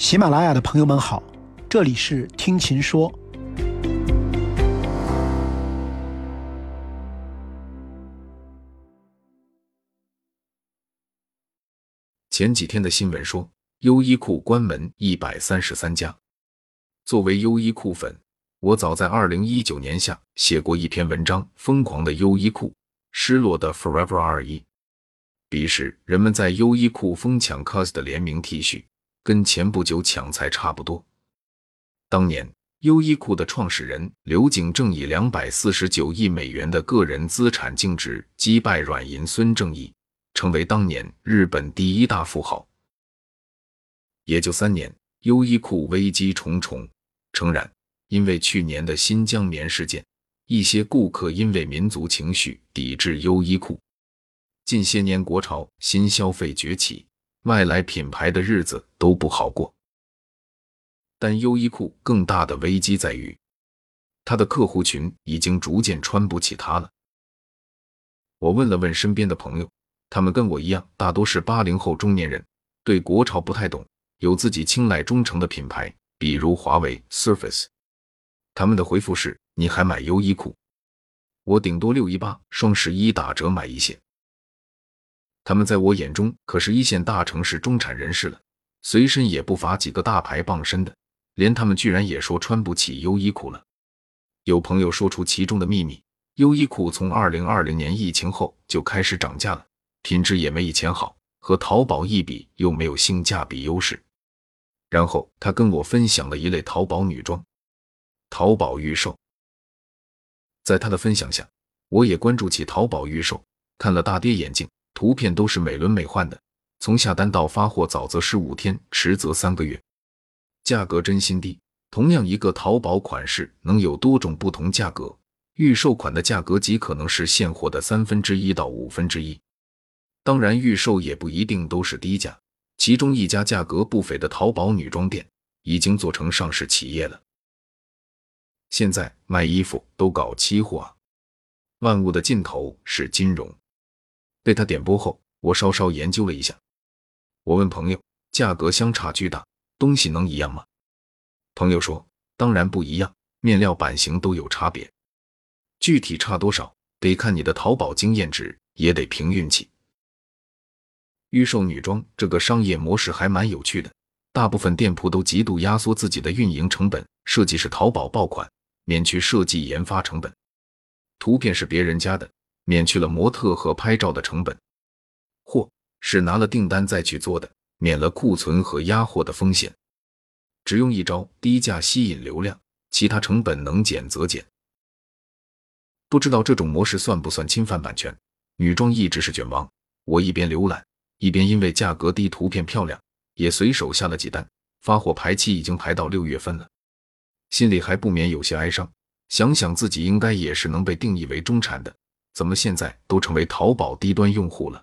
喜马拉雅的朋友们好，这里是听琴说。前几天的新闻说，优衣库关门一百三十三家。作为优衣库粉，我早在二零一九年下写过一篇文章《疯狂的优衣库，失落的 Forever 二一》。彼时，人们在优衣库疯抢 COS 的联名 T 恤，跟前不久抢菜差不多。当年，优衣库的创始人刘景正以两百四十九亿美元的个人资产净值击败软银孙正义。成为当年日本第一大富豪。也就三年，优衣库危机重重。诚然，因为去年的新疆棉事件，一些顾客因为民族情绪抵制优衣库。近些年国潮新消费崛起，外来品牌的日子都不好过。但优衣库更大的危机在于，他的客户群已经逐渐穿不起它了。我问了问身边的朋友。他们跟我一样，大多是八零后中年人，对国潮不太懂，有自己青睐忠诚的品牌，比如华为、Surface。他们的回复是：“你还买优衣库？我顶多六一八、双十一打折买一些。”他们在我眼中可是一线大城市中产人士了，随身也不乏几个大牌傍身的，连他们居然也说穿不起优衣库了。有朋友说出其中的秘密：优衣库从二零二零年疫情后就开始涨价了。品质也没以前好，和淘宝一比又没有性价比优势。然后他跟我分享了一类淘宝女装，淘宝预售。在他的分享下，我也关注起淘宝预售，看了大跌眼镜，图片都是美轮美奂的，从下单到发货早则十五天，迟则三个月，价格真心低。同样一个淘宝款式能有多种不同价格，预售款的价格极可能是现货的三分之一到五分之一。当然，预售也不一定都是低价。其中一家价格不菲的淘宝女装店已经做成上市企业了。现在卖衣服都搞期货啊！万物的尽头是金融。被他点拨后，我稍稍研究了一下。我问朋友：“价格相差巨大，东西能一样吗？”朋友说：“当然不一样，面料、版型都有差别。具体差多少，得看你的淘宝经验值，也得凭运气。”预售女装这个商业模式还蛮有趣的，大部分店铺都极度压缩自己的运营成本，设计是淘宝爆款，免去设计研发成本；图片是别人家的，免去了模特和拍照的成本；货是拿了订单再去做的，免了库存和压货的风险。只用一招低价吸引流量，其他成本能减则减。不知道这种模式算不算侵犯版权？女装一直是卷王，我一边浏览。一边因为价格低、图片漂亮，也随手下了几单，发货排期已经排到六月份了，心里还不免有些哀伤。想想自己应该也是能被定义为中产的，怎么现在都成为淘宝低端用户了？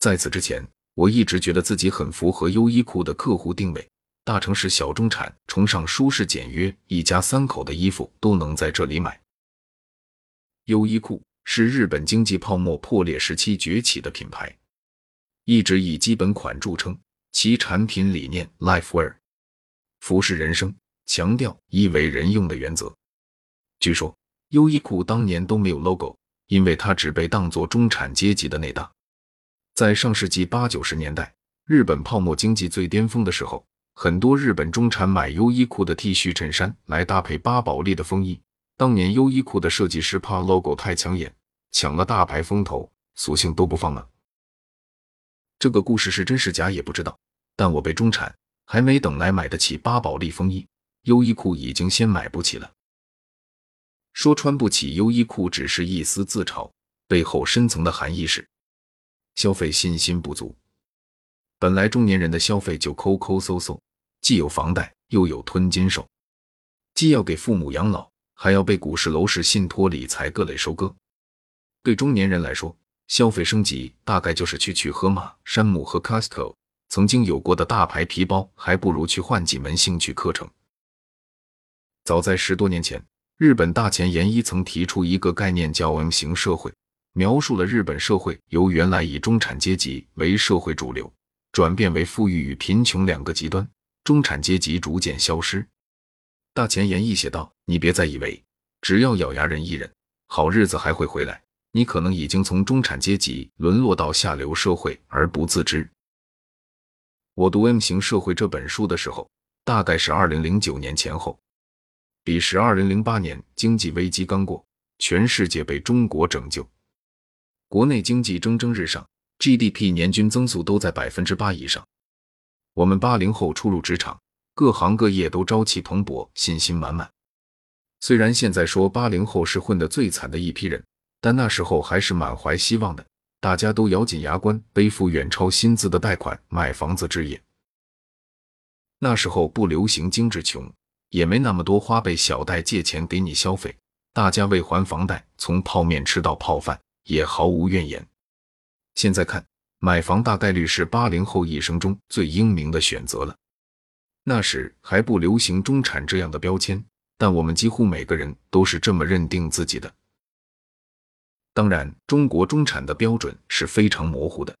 在此之前，我一直觉得自己很符合优衣库的客户定位，大城市小中产，崇尚舒适简约，一家三口的衣服都能在这里买。优衣库是日本经济泡沫破裂时期崛起的品牌。一直以基本款著称，其产品理念 “Lifewear”，服饰人生，强调衣为人用的原则。据说优衣库当年都没有 logo，因为它只被当作中产阶级的内搭。在上世纪八九十年代，日本泡沫经济最巅峰的时候，很多日本中产买优衣库的 T 恤衬衫来搭配巴宝莉的风衣。当年优衣库的设计师怕 logo 太抢眼，抢了大牌风头，索性都不放了。这个故事是真是假也不知道，但我被中产还没等来买得起巴宝莉风衣，优衣库已经先买不起了。说穿不起优衣库只是一丝自嘲，背后深层的含义是消费信心不足。本来中年人的消费就抠抠搜搜，既有房贷又有吞金兽，既要给父母养老，还要被股市、楼市、信托、理财各类收割。对中年人来说，消费升级大概就是去取盒马、山姆和 Costco 曾经有过的大牌皮包，还不如去换几门兴趣课程。早在十多年前，日本大前研一曾提出一个概念叫 M 型社会，描述了日本社会由原来以中产阶级为社会主流，转变为富裕与贫穷两个极端，中产阶级逐渐消失。大前研一写道：“你别再以为只要咬牙忍一忍，好日子还会回来。你可能已经从中产阶级沦落到下流社会而不自知。”我读《M 型社会》这本书的时候，大概是二零零九年前后，彼时二零零八年经济危机刚过，全世界被中国拯救，国内经济蒸蒸日上，GDP 年均增速都在百分之八以上。我们八零后初入职场。各行各业都朝气蓬勃，信心满满。虽然现在说八零后是混得最惨的一批人，但那时候还是满怀希望的。大家都咬紧牙关，背负远超薪资的贷款买房子置业。那时候不流行精致穷，也没那么多花呗、小贷借钱给你消费。大家为还房贷，从泡面吃到泡饭，也毫无怨言。现在看，买房大概率是八零后一生中最英明的选择了。那时还不流行“中产”这样的标签，但我们几乎每个人都是这么认定自己的。当然，中国中产的标准是非常模糊的。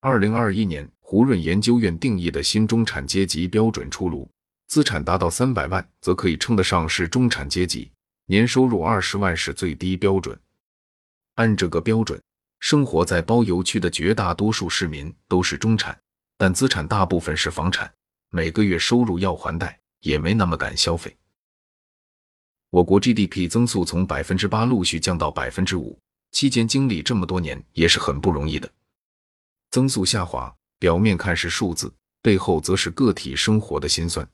二零二一年，胡润研究院定义的新中产阶级标准出炉：资产达到三百万，则可以称得上是中产阶级；年收入二十万是最低标准。按这个标准，生活在包邮区的绝大多数市民都是中产，但资产大部分是房产。每个月收入要还贷，也没那么敢消费。我国 GDP 增速从百分之八陆续降到百分之五，期间经历这么多年也是很不容易的。增速下滑，表面看是数字，背后则是个体生活的辛酸。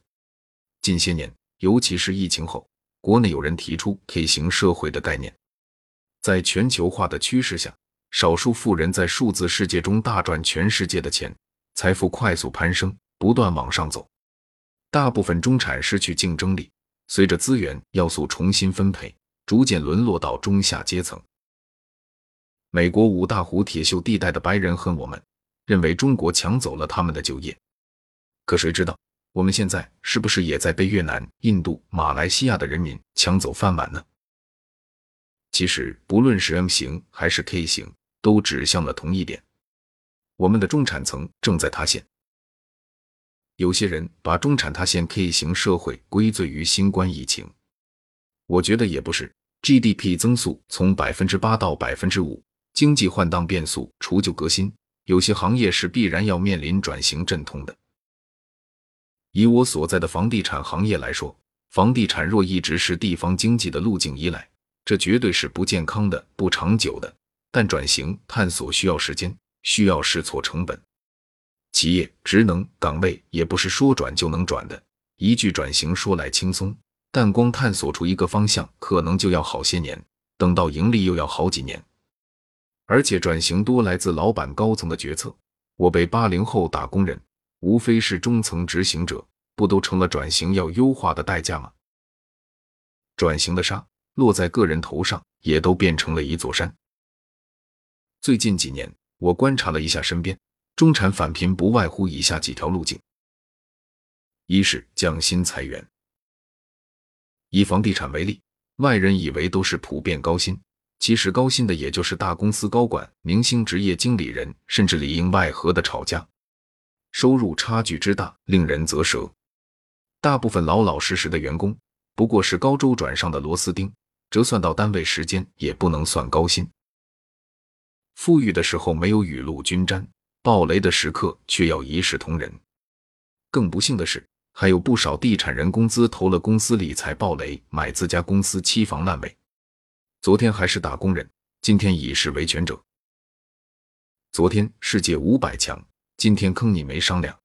近些年，尤其是疫情后，国内有人提出 K 型社会的概念。在全球化的趋势下，少数富人在数字世界中大赚全世界的钱，财富快速攀升。不断往上走，大部分中产失去竞争力，随着资源要素重新分配，逐渐沦落到中下阶层。美国五大湖铁锈地带的白人恨我们，认为中国抢走了他们的就业。可谁知道，我们现在是不是也在被越南、印度、马来西亚的人民抢走饭碗呢？其实，不论是 M 型还是 K 型，都指向了同一点：我们的中产层正在塌陷。有些人把中产塌陷 K 型社会归罪于新冠疫情，我觉得也不是。GDP 增速从百分之八到百分之五，经济换挡变速除旧革新，有些行业是必然要面临转型阵痛的。以我所在的房地产行业来说，房地产若一直是地方经济的路径依赖，这绝对是不健康的、不长久的。但转型探索需要时间，需要试错成本。企业职能岗位也不是说转就能转的。一句转型说来轻松，但光探索出一个方向，可能就要好些年，等到盈利又要好几年。而且转型多来自老板高层的决策。我被八零后打工人，无非是中层执行者，不都成了转型要优化的代价吗？转型的沙落在个人头上，也都变成了一座山。最近几年，我观察了一下身边。中产返贫不外乎以下几条路径：一是降薪裁员。以房地产为例，外人以为都是普遍高薪，其实高薪的也就是大公司高管、明星职业经理人，甚至里应外合的炒家，收入差距之大，令人啧舌。大部分老老实实的员工，不过是高周转上的螺丝钉，折算到单位时间也不能算高薪。富裕的时候没有雨露均沾。暴雷的时刻却要一视同仁。更不幸的是，还有不少地产人工资投了公司理财暴雷，买自家公司期房烂尾。昨天还是打工人，今天已是维权者。昨天世界五百强，今天坑你没商量。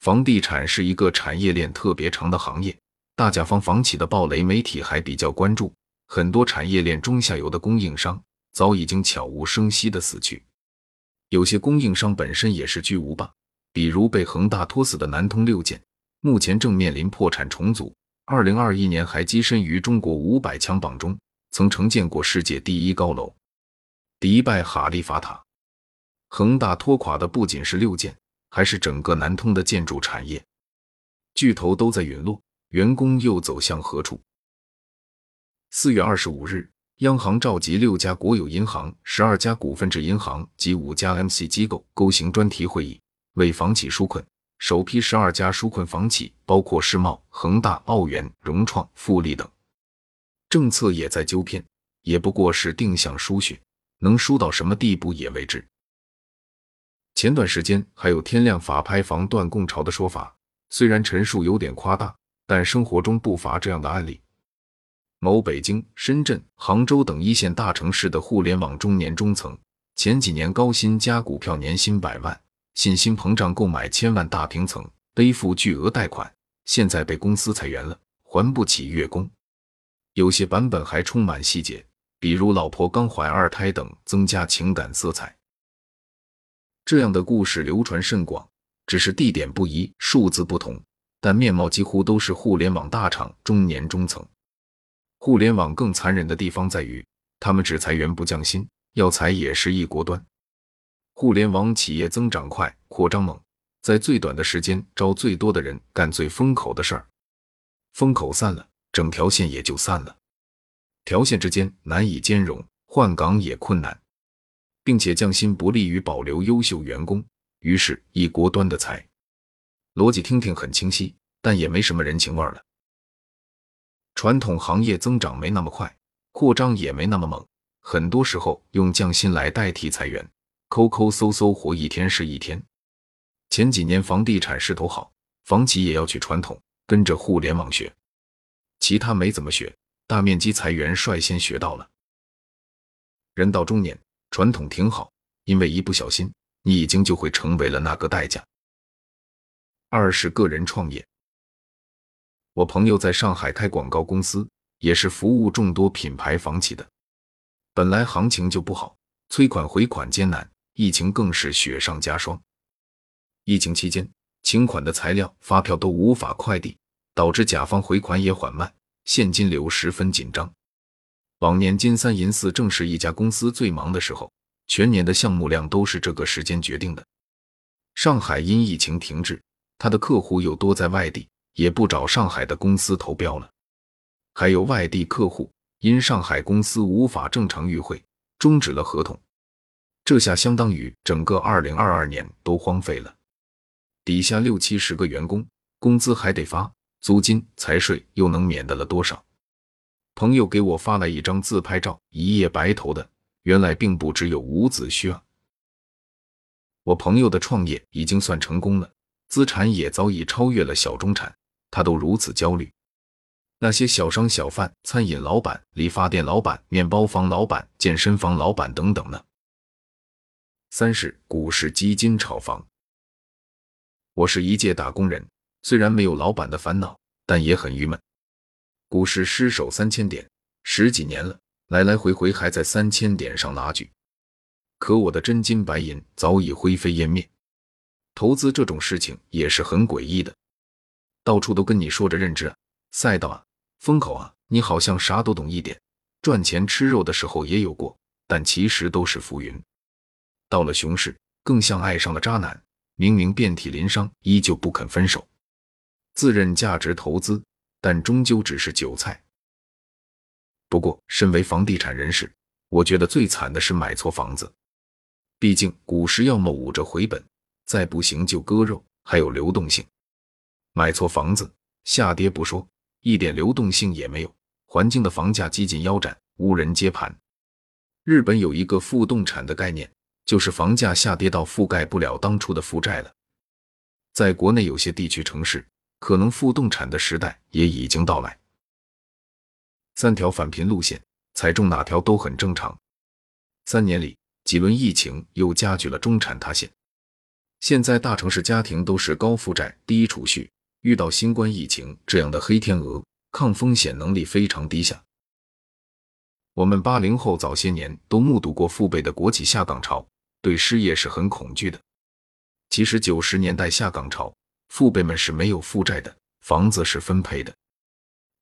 房地产是一个产业链特别长的行业，大甲方房企的暴雷，媒体还比较关注。很多产业链中下游的供应商早已经悄无声息的死去。有些供应商本身也是巨无霸，比如被恒大拖死的南通六建，目前正面临破产重组。二零二一年还跻身于中国五百强榜中，曾承建过世界第一高楼迪拜哈利法塔。恒大拖垮的不仅是六建，还是整个南通的建筑产业。巨头都在陨落，员工又走向何处？四月二十五日。央行召集六家国有银行、十二家股份制银行及五家 MC 机构，构行专题会议，为房企纾困，首批十二家纾困房企包括世茂、恒大、奥园、融创、富力等。政策也在纠偏，也不过是定向输血，能输到什么地步也未知。前段时间还有天量法拍房断供潮的说法，虽然陈述有点夸大，但生活中不乏这样的案例。某北京、深圳、杭州等一线大城市的互联网中年中层，前几年高薪加股票，年薪百万，信心膨胀购买千万大平层，背负巨额贷款，现在被公司裁员了，还不起月供。有些版本还充满细节，比如老婆刚怀二胎等，增加情感色彩。这样的故事流传甚广，只是地点不一，数字不同，但面貌几乎都是互联网大厂中年中层。互联网更残忍的地方在于，他们只裁员不降薪，要裁也是一锅端。互联网企业增长快，扩张猛，在最短的时间招最多的人，干最风口的事儿，风口散了。整条线也就散了，条线之间难以兼容，换岗也困难，并且降薪不利于保留优秀员工，于是一锅端的裁。逻辑听听很清晰，但也没什么人情味了。传统行业增长没那么快，扩张也没那么猛，很多时候用降薪来代替裁员，抠抠搜搜活一天是一天。前几年房地产势头好，房企也要去传统，跟着互联网学。其他没怎么学，大面积裁员率先学到了。人到中年，传统挺好，因为一不小心，你已经就会成为了那个代价。二是个人创业，我朋友在上海开广告公司，也是服务众多品牌房企的。本来行情就不好，催款回款艰难，疫情更是雪上加霜。疫情期间，请款的材料、发票都无法快递。导致甲方回款也缓慢，现金流十分紧张。往年金三银四正是一家公司最忙的时候，全年的项目量都是这个时间决定的。上海因疫情停滞，他的客户又多在外地，也不找上海的公司投标了。还有外地客户因上海公司无法正常与会，终止了合同。这下相当于整个二零二二年都荒废了。底下六七十个员工，工资还得发。租金、财税又能免得了多少？朋友给我发来一张自拍照，一夜白头的，原来并不只有伍子胥啊！我朋友的创业已经算成功了，资产也早已超越了小中产，他都如此焦虑。那些小商小贩、餐饮老板、理发店老板、面包房老板、健身房老板等等呢？三是股市基金炒房，我是一介打工人。虽然没有老板的烦恼，但也很郁闷。股市失守三千点十几年了，来来回回还在三千点上拉锯，可我的真金白银早已灰飞烟灭。投资这种事情也是很诡异的，到处都跟你说着认知啊、赛道啊、风口啊，你好像啥都懂一点，赚钱吃肉的时候也有过，但其实都是浮云。到了熊市，更像爱上了渣男，明明遍体鳞伤，依旧不肯分手。自认价值投资，但终究只是韭菜。不过，身为房地产人士，我觉得最惨的是买错房子。毕竟，股市要么捂着回本，再不行就割肉，还有流动性。买错房子，下跌不说，一点流动性也没有。环境的房价几近腰斩，无人接盘。日本有一个负动产的概念，就是房价下跌到覆盖不了当初的负债了。在国内有些地区城市。可能负动产的时代也已经到来。三条返贫路线，踩中哪条都很正常。三年里，几轮疫情又加剧了中产塌陷。现在大城市家庭都是高负债、低储蓄，遇到新冠疫情这样的黑天鹅，抗风险能力非常低下。我们八零后早些年都目睹过父辈的国企下岗潮，对失业是很恐惧的。其实九十年代下岗潮。父辈们是没有负债的，房子是分配的。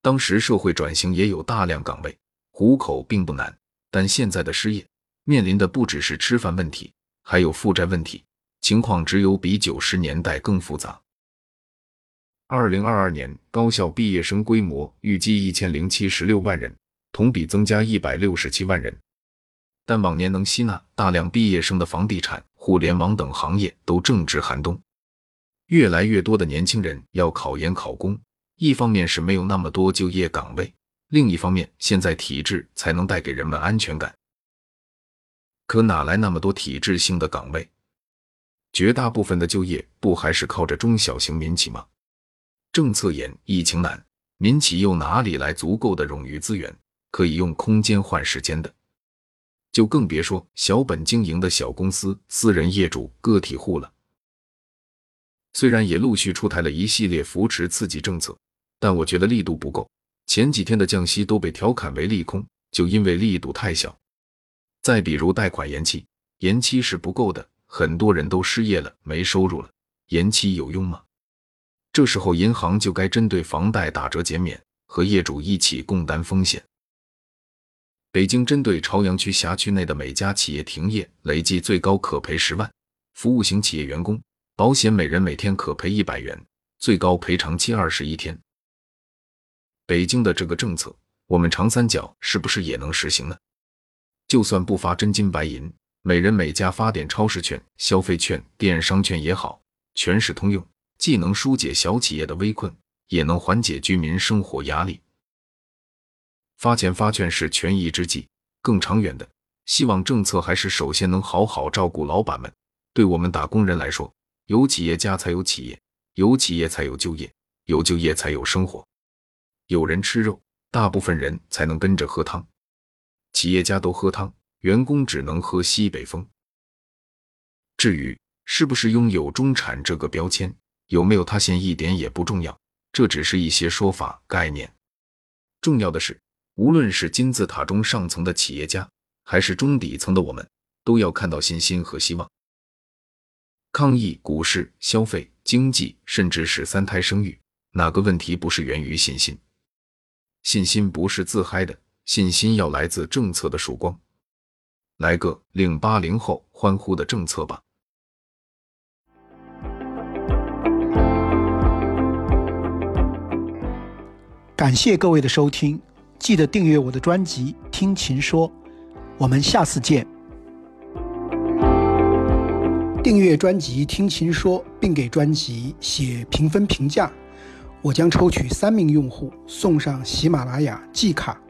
当时社会转型也有大量岗位，糊口并不难。但现在的失业面临的不只是吃饭问题，还有负债问题，情况只有比九十年代更复杂。二零二二年高校毕业生规模预计一千零七十六万人，同比增加一百六十七万人。但往年能吸纳大量毕业生的房地产互联网等行业都正值寒冬，越来越多的年轻人要考研考公。一方面是没有那么多就业岗位，另一方面现在体制才能带给人们安全感。可哪来那么多体制性的岗位？绝大部分的就业不还是靠着中小型民企吗？政策严，疫情难，民企又哪里来足够的冗余资源，可以用空间换时间的？就更别说小本经营的小公司、私人业主、个体户了。虽然也陆续出台了一系列扶持刺激政策。但我觉得力度不够，前几天的降息都被调侃为利空，就因为力度太小。再比如贷款延期，延期是不够的，很多人都失业了，没收入了，延期有用吗？这时候银行就该针对房贷打折减免，和业主一起共担风险。北京针对朝阳区辖区内的每家企业停业，累计最高可赔十万；服务型企业员工保险每人每天可赔一百元，最高赔偿期二十一天。北京的这个政策，我们长三角是不是也能实行呢？就算不发真金白银，每人每家发点超市券、消费券、电商券也好，全市通用，既能疏解小企业的危困，也能缓解居民生活压力。发钱发券是权宜之计，更长远的，希望政策还是首先能好好照顾老板们。对我们打工人来说，有企业家才有企业，有企业才有就业，有就业才有生活。有人吃肉，大部分人才能跟着喝汤。企业家都喝汤，员工只能喝西北风。至于是不是拥有中产这个标签，有没有他先一点也不重要，这只是一些说法概念。重要的是，无论是金字塔中上层的企业家，还是中底层的我们，都要看到信心和希望。抗疫、股市、消费、经济，甚至是三胎生育，哪个问题不是源于信心？信心不是自嗨的，信心要来自政策的曙光。来个令八零后欢呼的政策吧！感谢各位的收听，记得订阅我的专辑《听琴说》，我们下次见。订阅专辑《听琴说》，并给专辑写评分评价。我将抽取三名用户送上喜马拉雅季卡。